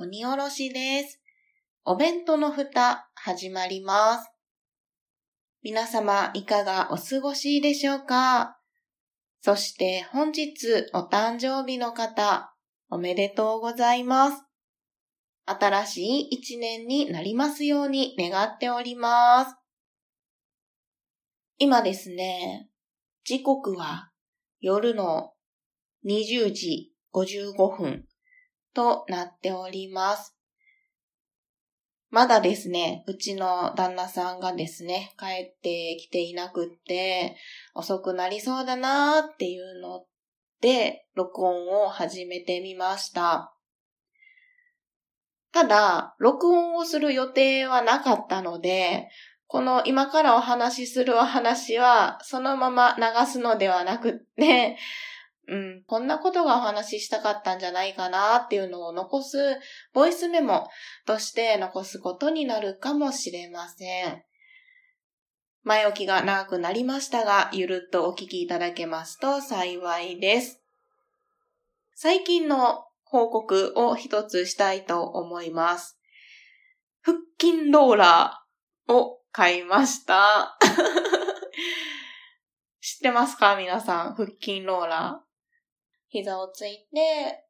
鬼おろしです。お弁当の蓋、始まります。皆様、いかがお過ごしでしょうか？そして本日お誕生日の方、おめでとうございます。新しい一年になりますように願っております。今ですね、時刻は夜の20時55分となっております。まだですね、うちの旦那さんがですね、帰ってきていなくって、遅くなりそうだなーっていうので、録音を始めてみました。ただ、録音をする予定はなかったので、この今からお話しするお話は、そのまま流すのではなくって、うん、こんなことがお話ししたかったんじゃないかなっていうのを残す、ボイスメモとして残すことになるかもしれません。前置きが長くなりましたが、ゆるっとお聞きいただけますと幸いです。最近の報告を一つしたいと思います。腹筋ローラーを買いました。知ってますか？皆さん、腹筋ローラー。膝をついて、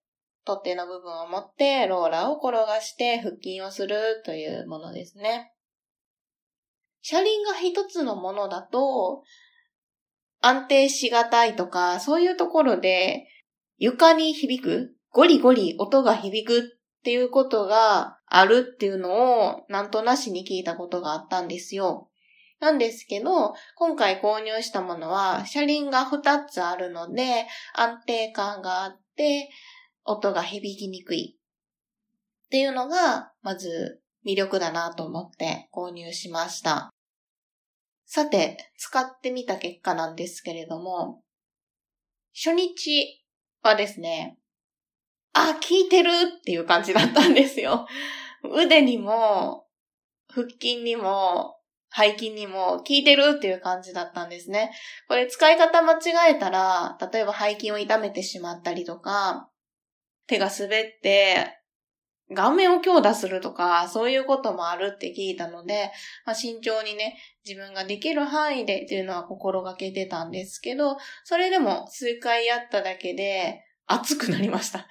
取っ手の部分を持ってローラーを転がして腹筋をするというものですね。車輪が一つのものだと、安定しがたいとか、そういうところで床に響くゴリゴリ音が響くっていうことがあるっていうのをなんとなしに聞いたことがあったんですよ。なんですけど、今回購入したものは車輪が2つあるので安定感があって音が響きにくいっていうのがまず魅力だなと思って購入しました。さて、使ってみた結果なんですけれども、初日はですね、あ、効いてるっていう感じだったんですよ。腕にも、腹筋にも、背筋にも効いてるっていう感じだったんですね。これ使い方間違えたら、例えば背筋を痛めてしまったりとか、手が滑って顔面を強打するとか、そういうこともあるって聞いたので、まあ、慎重にね、自分ができる範囲でっていうのは心がけてたんですけど、それでも数回やっただけで熱くなりました。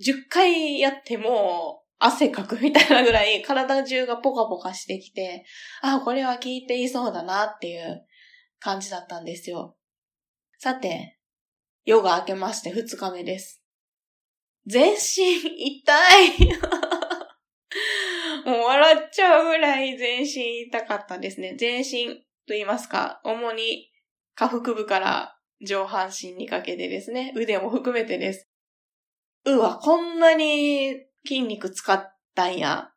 10回やっても汗かくみたいなぐらい体中がポカポカしてきて、あ、これは効いていそうだなっていう感じだったんですよ。さて、夜が明けまして2日目です。全身痛い もう笑っちゃうぐらい全身痛かったですね。全身と言いますか、主に下腹部から上半身にかけてですね、腕も含めてです。うわ、こんなに筋肉使ったんや。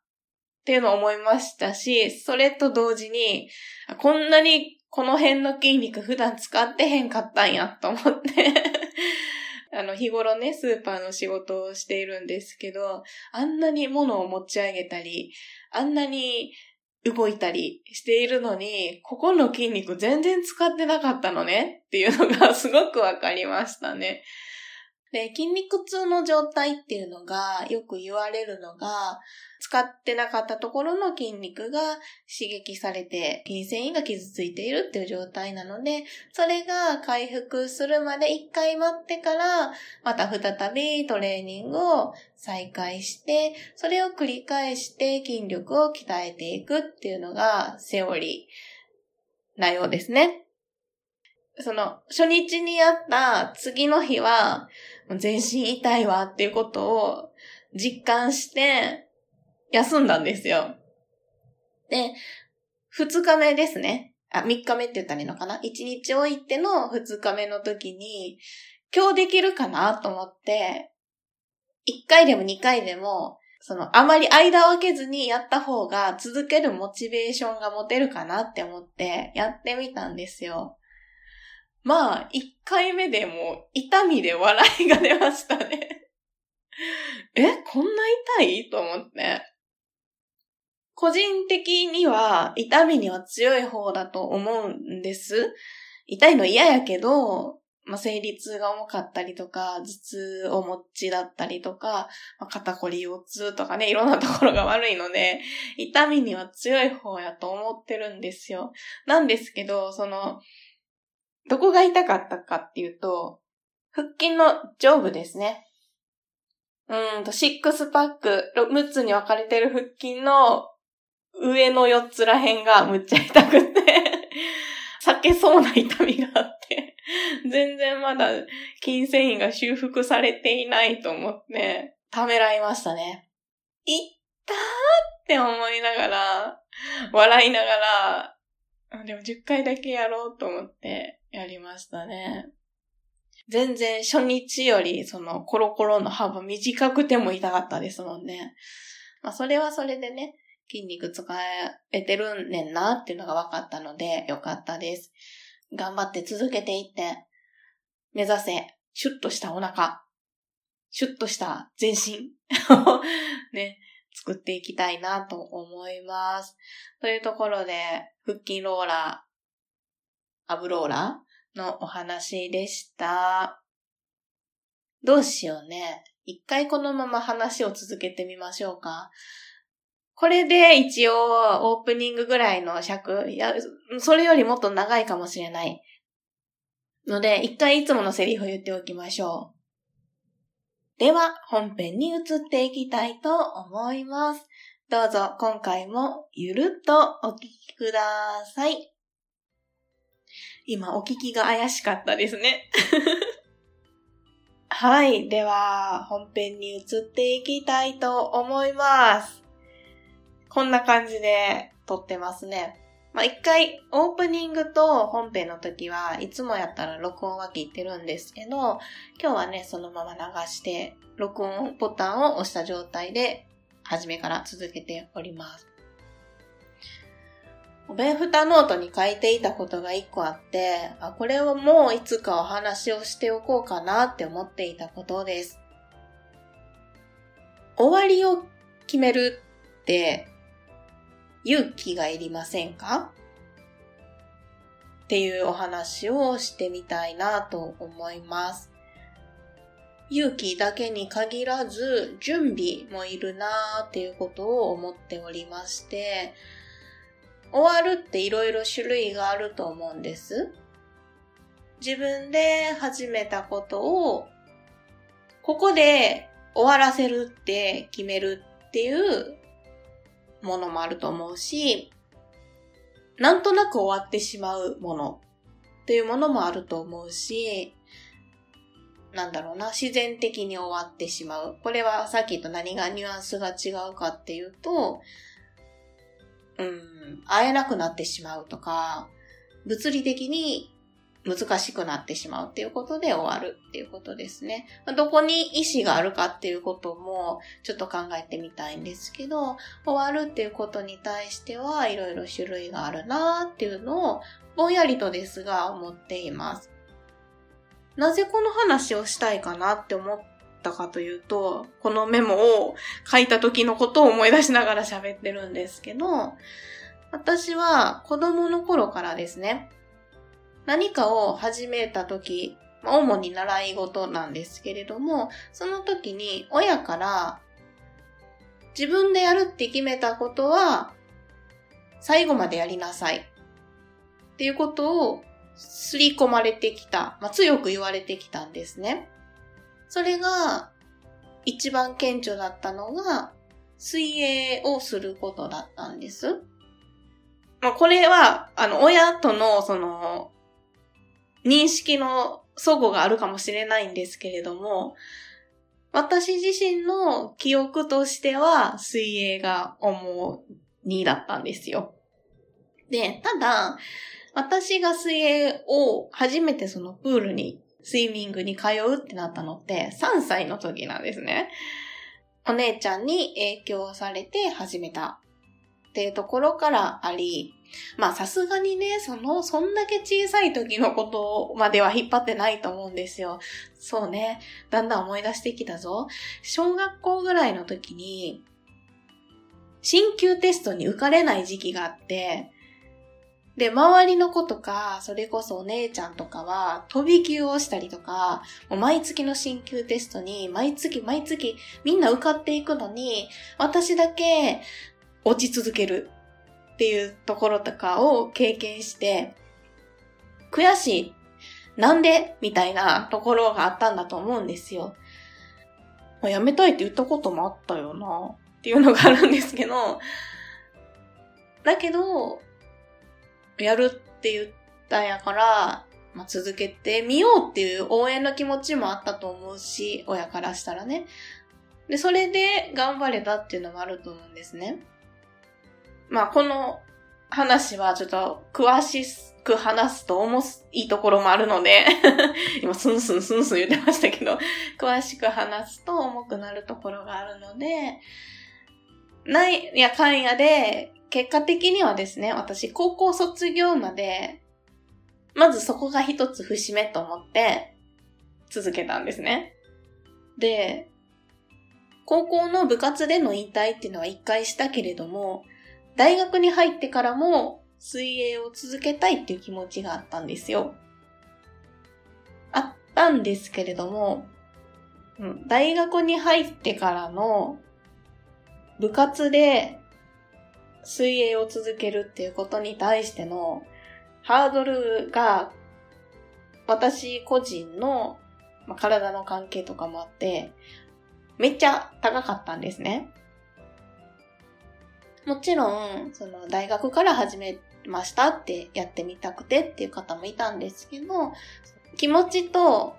っていうのを思いましたし、それと同時に、こんなにこの辺の筋肉普段使ってへんかったんやと思って あの、日頃ね、スーパーの仕事をしているんですけど、あんなに物を持ち上げたり、あんなに動いたりしているのに、ここの筋肉全然使ってなかったのねっていうのがすごくわかりましたね。で、筋肉痛の状態っていうのがよく言われるのが、使ってなかったところの筋肉が刺激されて筋繊維が傷ついているっていう状態なので、それが回復するまで一回待ってから、また再びトレーニングを再開して、それを繰り返して筋力を鍛えていくっていうのがセオリーなようですね。その、初日にやった次の日は、全身痛いわっていうことを実感して、休んだんですよ。で、二日目ですね。あ、三日目って言ったらいいのかな？一日置いての二日目の時に、今日できるかなと思って、一回でも二回でもその、あまり間を空けずにやった方が続けるモチベーションが持てるかなって思ってやってみたんですよ。まあ、一回目でも痛みで笑いが出ましたね え、こんな痛い？と思って。個人的には痛みには強い方だと思うんです。痛いの嫌やけど、まあ、生理痛が重かったりとか、頭痛を持ちだったりとか、まあ、肩こり腰痛とかね、いろんなところが悪いので、痛みには強い方やと思ってるんですよ。なんですけど、その、どこが痛かったかっていうと、腹筋の上部ですね。うんと、シックスパック、6つに分かれてる腹筋の上の4つら辺がむっちゃ痛くて 避けそうな痛みがあって 全然まだ筋繊維が修復されていないと思って、ためらいましたね。いったーって思いながら、笑いながら、でも10回だけやろうと思ってやりましたね。全然初日よりそのコロコロの幅短くても痛かったですもんね。まあそれはそれでね、筋肉使えてるんねんなっていうのが分かったのでよかったです。頑張って続けていって、目指せ、シュッとしたお腹、シュッとした全身を ね、作っていきたいなと思います。というところで、腹筋ローラー、アブローラのお話でした。どうしようね。一回このまま話を続けてみましょうか。これで一応オープニングぐらいの尺、いや、それよりもっと長いかもしれない。ので、一回いつものセリフを言っておきましょう。では、本編に移っていきたいと思います。どうぞ今回もゆるっとお聞きください。今、お聞きが怪しかったですね。はい。では、本編に移っていきたいと思います。こんな感じで撮ってますね。まあ、一回オープニングと本編の時はいつもやったら録音は切ってるんですけど、今日はね、そのまま流して録音ボタンを押した状態で初めから続けております。お弁蓋ノートに書いていたことが一個あって、あこれをもういつかお話をしておこうかなって思っていたことです。終わりを決めるって勇気がいりませんかっていうお話をしてみたいなと思います。勇気だけに限らず準備もいるなーっていうことを思っておりまして、終わるっていろいろ種類があると思うんです。自分で始めたことをここで終わらせるって決めるっていうものもあると思うし、なんとなく終わってしまうものっていうものもあると思うし、なんだろうな、自然的に終わってしまう。これはさっきと何がニュアンスが違うかっていうと、うん、会えなくなってしまうとか、物理的に難しくなってしまうっていうことで終わるっていうことですね。どこに意志があるかっていうこともちょっと考えてみたいんですけど、終わるっていうことに対してはいろいろ種類があるなっていうのをぼんやりとですが思っています。なぜこの話をしたいかなって思ったかというと、このメモを書いた時のことを思い出しながら喋ってるんですけど、私は子供の頃からですね、何かを始めた時、主に習い事なんですけれども、その時に親から自分でやるって決めたことは最後までやりなさいっていうことをすり込まれてきた、まあ、強く言われてきたんですね。それが一番顕著だったのが水泳をすることだったんです。まあ、これは、あの、親との、その、認識の齟齬があるかもしれないんですけれども、私自身の記憶としては水泳が主にだったんですよ。で、ただ、私が水泳を初めてそのプールに、スイミングに通うってなったのって3歳の時なんですね。お姉ちゃんに影響されて始めたっていうところからあり、まあさすがにね、その、そんだけ小さい時のことまでは引っ張ってないと思うんですよ。そうね。だんだん思い出してきたぞ。小学校ぐらいの時に、進級テストに受かれない時期があって、で、周りの子とか、それこそお姉ちゃんとかは、飛び級をしたりとか、毎月の進級テストに、毎月毎月みんな受かっていくのに、私だけ落ち続けるっていうところとかを経験して、悔しい。なんで？みたいなところがあったんだと思うんですよ。まあ、やめたいって言ったこともあったよなっていうのがあるんですけど、だけど、やるって言ったんやから、まあ、続けてみようっていう応援の気持ちもあったと思うし、親からしたらね。で、それで頑張れたっていうのもあると思うんですね。まあ、この話はちょっと詳しく話すと重いところもあるので 今スンスンスンスン言ってましたけど、詳しく話すと重くなるところがあるので、ないやかんやで、結果的にはですね、私高校卒業まで、まずそこが一つ節目と思って続けたんですね。で、高校の部活での引退っていうのは一回したけれども、大学に入ってからも水泳を続けたいっていう気持ちがあったんですよ。あったんですけれども、うん、大学に入ってからの部活で水泳を続けるっていうことに対してのハードルが私個人の、まあ、体の関係とかもあって、めっちゃ高かったんですね。もちろん、その大学から始めましたってやってみたくてっていう方もいたんですけど、気持ちと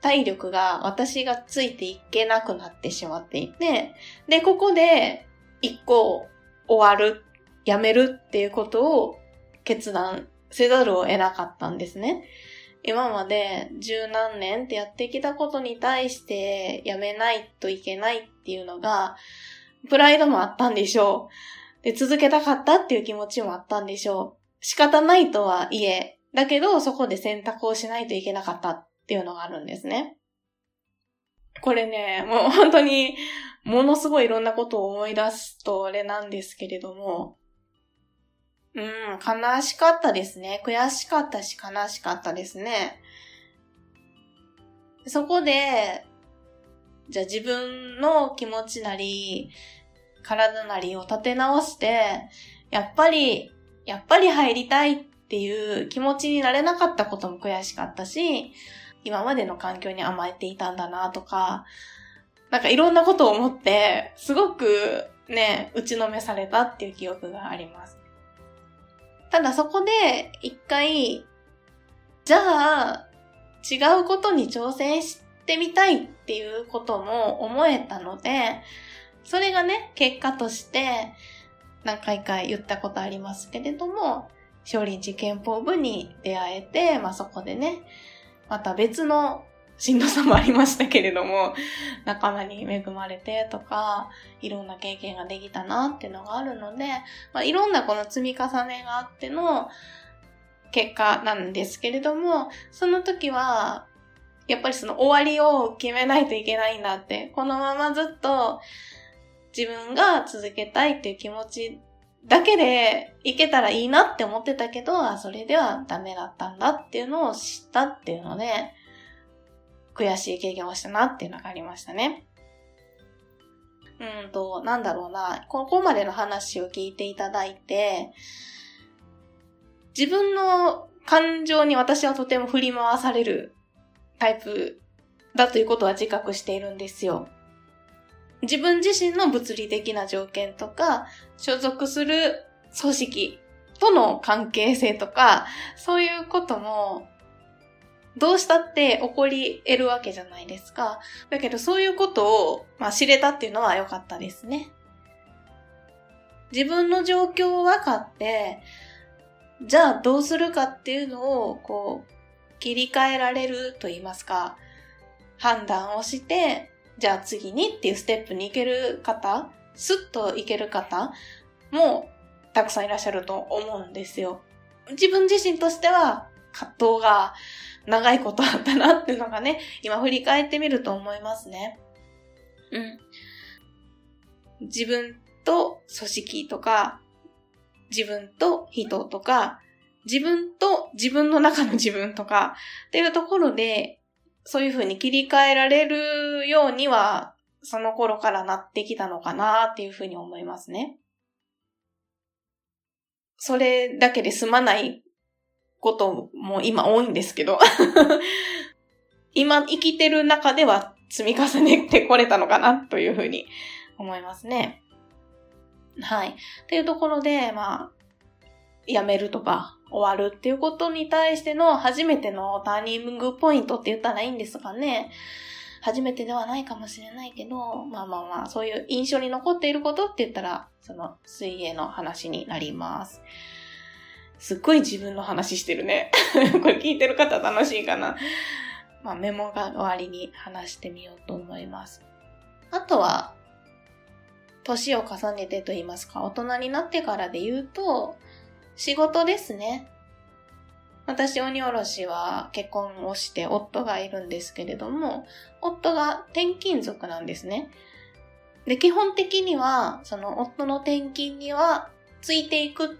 体力が私がついていけなくなってしまっていて、で、ここで一個終わる、やめるっていうことを決断せざるを得なかったんですね。今まで十何年ってやってきたことに対してやめないといけないっていうのが、プライドもあったんでしょう。で、続けたかったっていう気持ちもあったんでしょう。仕方ないとはいえ、だけどそこで選択をしないといけなかったっていうのがあるんですね。これね、もう本当にものすごいいろんなことを思い出すとあれなんですけれども、うん、悲しかったですね。悔しかったし悲しかったですね。そこで、じゃあ自分の気持ちなり、体なりを立て直して、やっぱり、やっぱり入りたいっていう気持ちになれなかったことも悔しかったし、今までの環境に甘えていたんだなとか、なんかいろんなことを思って、すごくね、打ちのめされたっていう記憶があります。ただそこで一回、じゃあ、違うことに挑戦してみたいっていうことも思えたので、それがね、結果として何回か言ったことありますけれども、少林寺憲法部に出会えて、まあそこでね、また別のしんどさもありましたけれども、仲間に恵まれてとか、いろんな経験ができたなっていうのがあるので、まあいろんなこの積み重ねがあっての結果なんですけれども、その時は、やっぱりその終わりを決めないといけないんだって、このままずっと自分が続けたいっていう気持ちだけでいけたらいいなって思ってたけど、あ、それではダメだったんだっていうのを知ったっていうので、悔しい経験をしたなっていうのがありましたね。うんと、なんだろうな、ここまでの話を聞いていただいて、自分の感情に私はとても振り回されるタイプだということは自覚しているんですよ。自分自身の物理的な条件とか、所属する組織との関係性とか、そういうことも、どうしたって起こり得るわけじゃないですか。だけどそういうことを、まあ、知れたっていうのは良かったですね。自分の状況を分かって、じゃあどうするかっていうのを、こう、切り替えられると言いますか、判断をして、じゃあ次にっていうステップに行ける方、スッと行ける方もたくさんいらっしゃると思うんですよ。自分自身としては葛藤が長いことあったなっていうのがね、今振り返ってみると思いますね。うん。自分と組織とか、自分と人とか、自分と自分の中の自分とかっていうところで、そういうふうに切り替えられるようには、その頃からなってきたのかなっていうふうに思いますね。それだけで済まないことも今多いんですけど 今生きてる中では積み重ねてこれたのかなというふうに思いますね。はい。っていうところで、まあ、辞めるとか、終わるっていうことに対しての初めてのターニングポイントって言ったらいいんですかね。初めてではないかもしれないけど、まあまあまあ、そういう印象に残っていることって言ったら、その水泳の話になります。すっごい自分の話してるね。これ聞いてる方楽しいかな。まあメモが終わりに話してみようと思います。あとは、年を重ねてと言いますか、大人になってからで言うと、仕事ですね。私、鬼おろしは結婚をして夫がいるんですけれども、夫が転勤族なんですね。で、基本的には、その夫の転勤にはついていく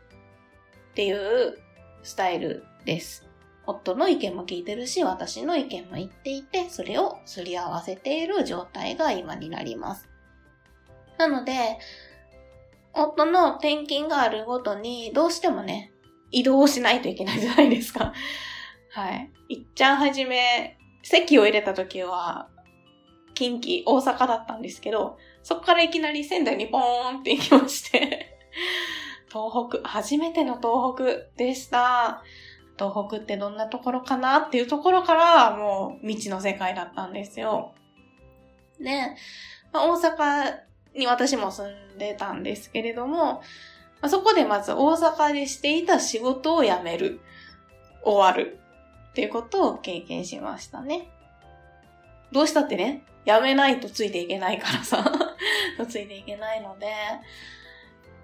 っていうスタイルです。夫の意見も聞いてるし、私の意見も言っていて、それをすり合わせている状態が今になります。なので、夫の転勤があるごとに、どうしてもね、移動しないといけないじゃないですか。はい。いっちゃんはじめ、席を入れた時は、近畿、大阪だったんですけど、そこからいきなり仙台にポーンって行きまして東北、初めての東北でした。東北ってどんなところかなっていうところから、もう未知の世界だったんですよ。ね、まあ、大阪に私も住んでたんですけれども、まあ、そこでまず大阪でしていた仕事を辞める、終わるっていうことを経験しましたね。どうしたってね、辞めないとついていけないからさ ついていけないので、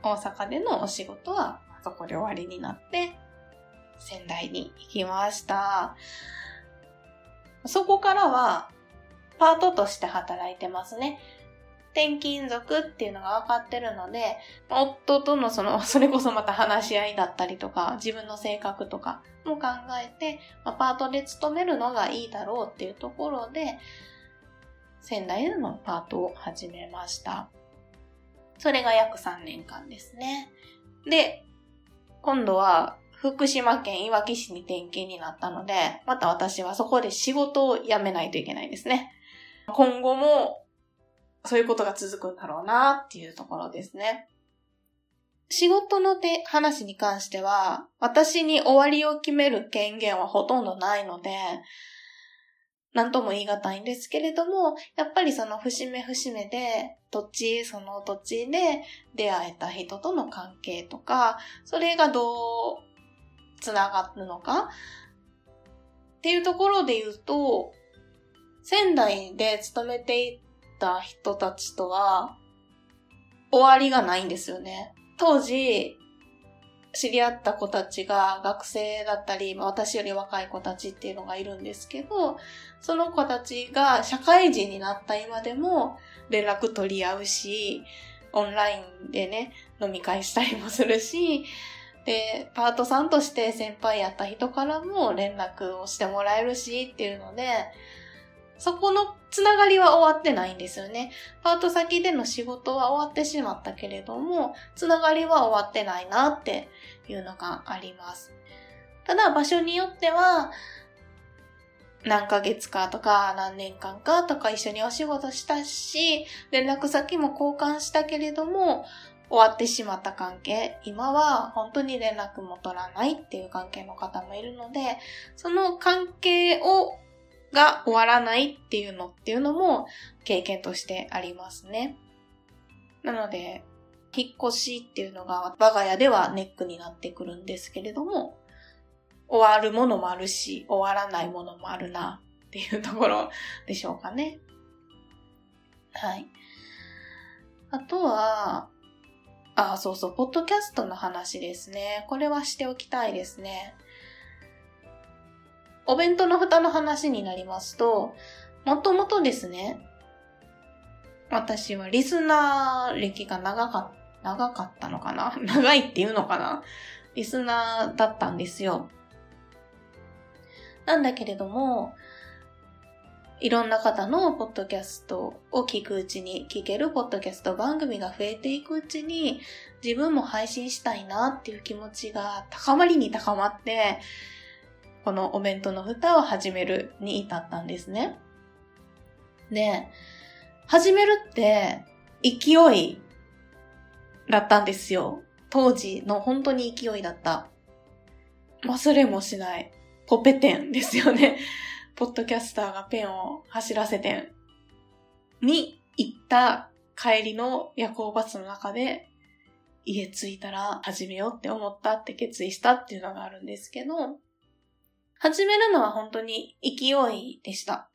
大阪でのお仕事はそこで終わりになって、仙台に行きました。そこからは、パートとして働いてますね。転勤族っていうのが分かってるので、夫とのその、それこそまた話し合いだったりとか、自分の性格とかも考えて、パートで勤めるのがいいだろうっていうところで、仙台でのパートを始めました。それが約3年間ですね。で、今度は福島県いわき市に転勤になったので、また私はそこで仕事を辞めないといけないですね。今後もそういうことが続くんだろうなっていうところですね。仕事のて話に関しては、私に終わりを決める権限はほとんどないので、なんとも言い難いんですけれども、やっぱりその節目節目で、土地、その土地で出会えた人との関係とか、それがどう繋がるのか？っていうところで言うと、仙台で勤めていた人たちとは、終わりがないんですよね。当時、知り合った子たちが学生だったり、私より若い子たちっていうのがいるんですけど、その子たちが社会人になった今でも連絡取り合うし、オンラインでね、飲み会したりもするし、で、パートさんとして先輩やった人からも連絡をしてもらえるしっていうので、そこのつながりは終わってないんですよね。パート先での仕事は終わってしまったけれども、つながりは終わってないなっていうのがあります。ただ場所によっては、何ヶ月かとか何年間かとか一緒にお仕事したし、連絡先も交換したけれども、終わってしまった関係、今は本当に連絡も取らないっていう関係の方もいるので、その関係をが終わらないっていうのっていうのも経験としてありますね。なので、引っ越しっていうのが我が家ではネックになってくるんですけれども、終わるものもあるし、終わらないものもあるなっていうところでしょうかね。はい。あとは、あ、そうそう、ポッドキャストの話ですね。これはしておきたいですね。お弁当の蓋の話になりますと、もともとですね、私はリスナー歴が長か、長かったのかな？長いっていうのかな？リスナーだったんですよ。なんだけれども、いろんな方のポッドキャストを聞くうちに、聞けるポッドキャスト番組が増えていくうちに、自分も配信したいなっていう気持ちが高まりに高まって、このお弁当の蓋を始めるに至ったんですね。で、始めるって勢いだったんですよ。当時の本当に勢いだった。忘れもしない。ポペテンですよね。ポッドキャスターがペンを走らせてんに行った帰りの夜行バスの中で家着いたら始めようって思ったって決意したっていうのがあるんですけど、始めるのは本当に勢いでした。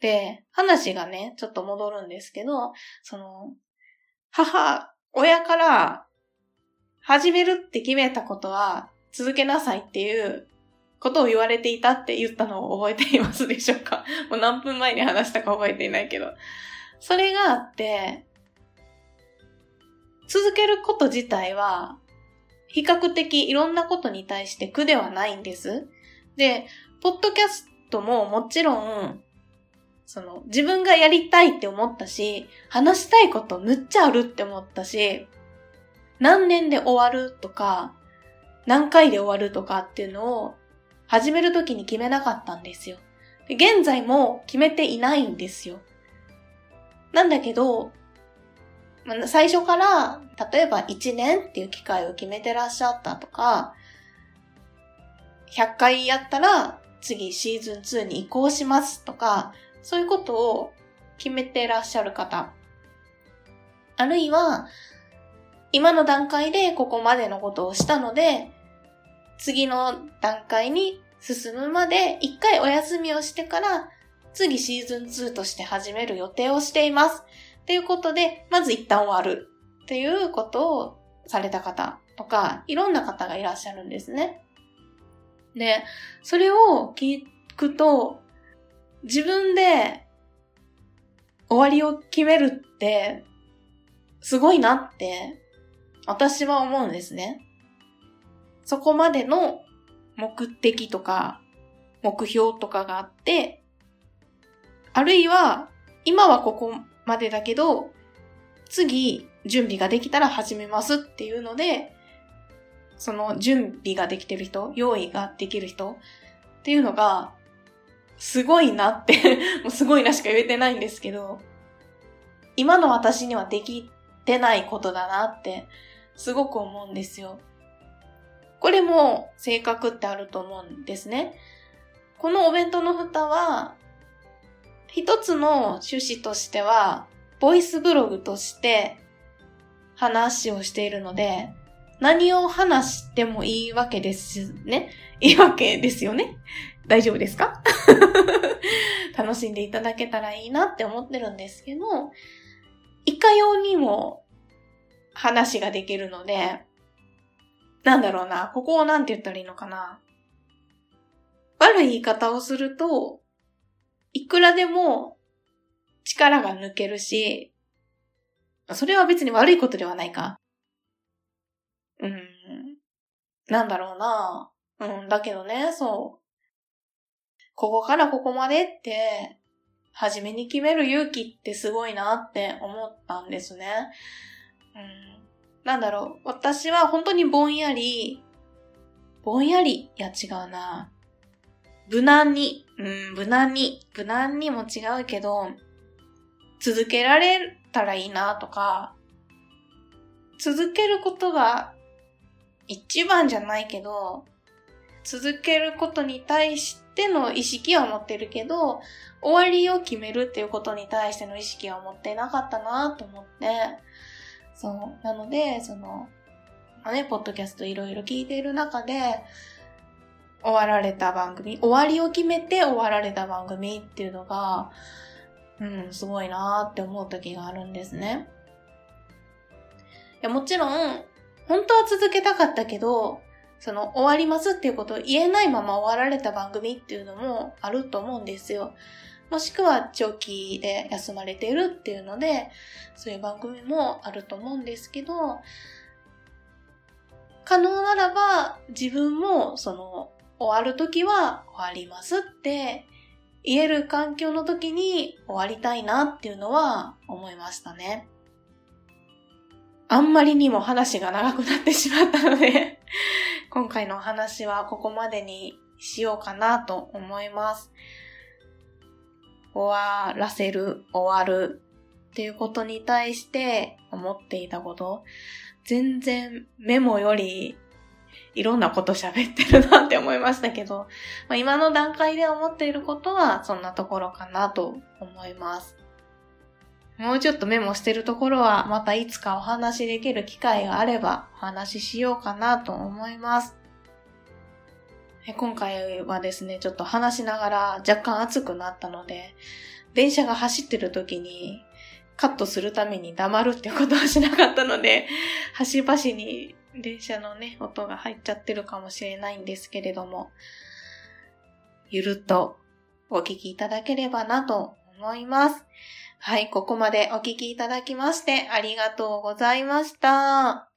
で、話がね、ちょっと戻るんですけど、その、母、親から、始めるって決めたことは続けなさいっていうことを言われていたって言ったのを覚えていますでしょうか もう何分前に話したか覚えていないけど。それがあって、続けること自体は、比較的いろんなことに対して苦ではないんです。で、ポッドキャストももちろん、その、自分がやりたいって思ったし、話したいことむっちゃあるって思ったし、何年で終わるとか、何回で終わるとかっていうのを始めるときに決めなかったんですよ。現在も決めていないんですよ。なんだけど、最初から、例えば1年っていう機会を決めてらっしゃったとか、100回やったら次シーズン2に移行しますとか、そういうことを決めてらっしゃる方。あるいは、今の段階でここまでのことをしたので、次の段階に進むまで一回お休みをしてから次シーズン2として始める予定をしています。っていうことで、まず一旦終わるっていうことをされた方とか、いろんな方がいらっしゃるんですね。で、それを聞くと、自分で終わりを決めるって、すごいなって、私は思うんですね。そこまでの目的とか、目標とかがあって、あるいは、今はここまでだけど、次、準備ができたら始めますっていうので、その準備ができてる人、用意ができる人っていうのが、すごいなって もうすごいなしか言えてないんですけど、今の私にはできてないことだなって、すごく思うんですよ。これも性格ってあると思うんですね。このお弁当の蓋は、一つの趣旨としては、ボイスブログとして話をしているので、何を話してもいいわけですね。いいわけですよね。大丈夫ですか？楽しんでいただけたらいいなって思ってるんですけど、いかようにも話ができるので、なんだろうな、ここをなんて言ったらいいのかな。悪い言い方をすると、いくらでも力が抜けるし、それは別に悪いことではないか。うん。なんだろうな。うん、だけどね、そう。ここからここまでって、初めに決める勇気ってすごいなって思ったんですね。うんなんだろう、私は本当にぼんやり、ぼんやり、いや違うな。無難に、うん、無難に、無難にも違うけど、続けられたらいいなとか、続けることが一番じゃないけど、続けることに対しての意識は持ってるけど、終わりを決めるっていうことに対しての意識は持ってなかったなと思って、そう。なので、その、まあね、ポッドキャストいろいろ聞いている中で、終わられた番組、終わりを決めて終わられた番組っていうのが、うん、すごいなーって思う時があるんですね。いや、もちろん、本当は続けたかったけど、その終わりますっていうことを言えないまま終わられた番組っていうのもあると思うんですよ。もしくは長期で休まれているっていうので、そういう番組もあると思うんですけど、可能ならば自分もその終わる時は終わりますって言える環境の時に終わりたいなっていうのは思いましたね。あんまりにも話が長くなってしまったので 今回のお話はここまでにしようかなと思います。終わらせる、終わるっていうことに対して思っていたこと、全然メモよりいろんなこと喋ってるなって思いましたけど、まあ、今の段階で思っていることはそんなところかなと思います。もうちょっとメモしてるところはまたいつかお話しできる機会があればお話ししようかなと思います。今回はですね、ちょっと話しながら若干熱くなったので、電車が走ってる時にカットするために黙るってことはしなかったので、端々に電車のね、音が入っちゃってるかもしれないんですけれども、ゆるっとお聞きいただければなと思います。はい、ここまでお聞きいただきましてありがとうございました。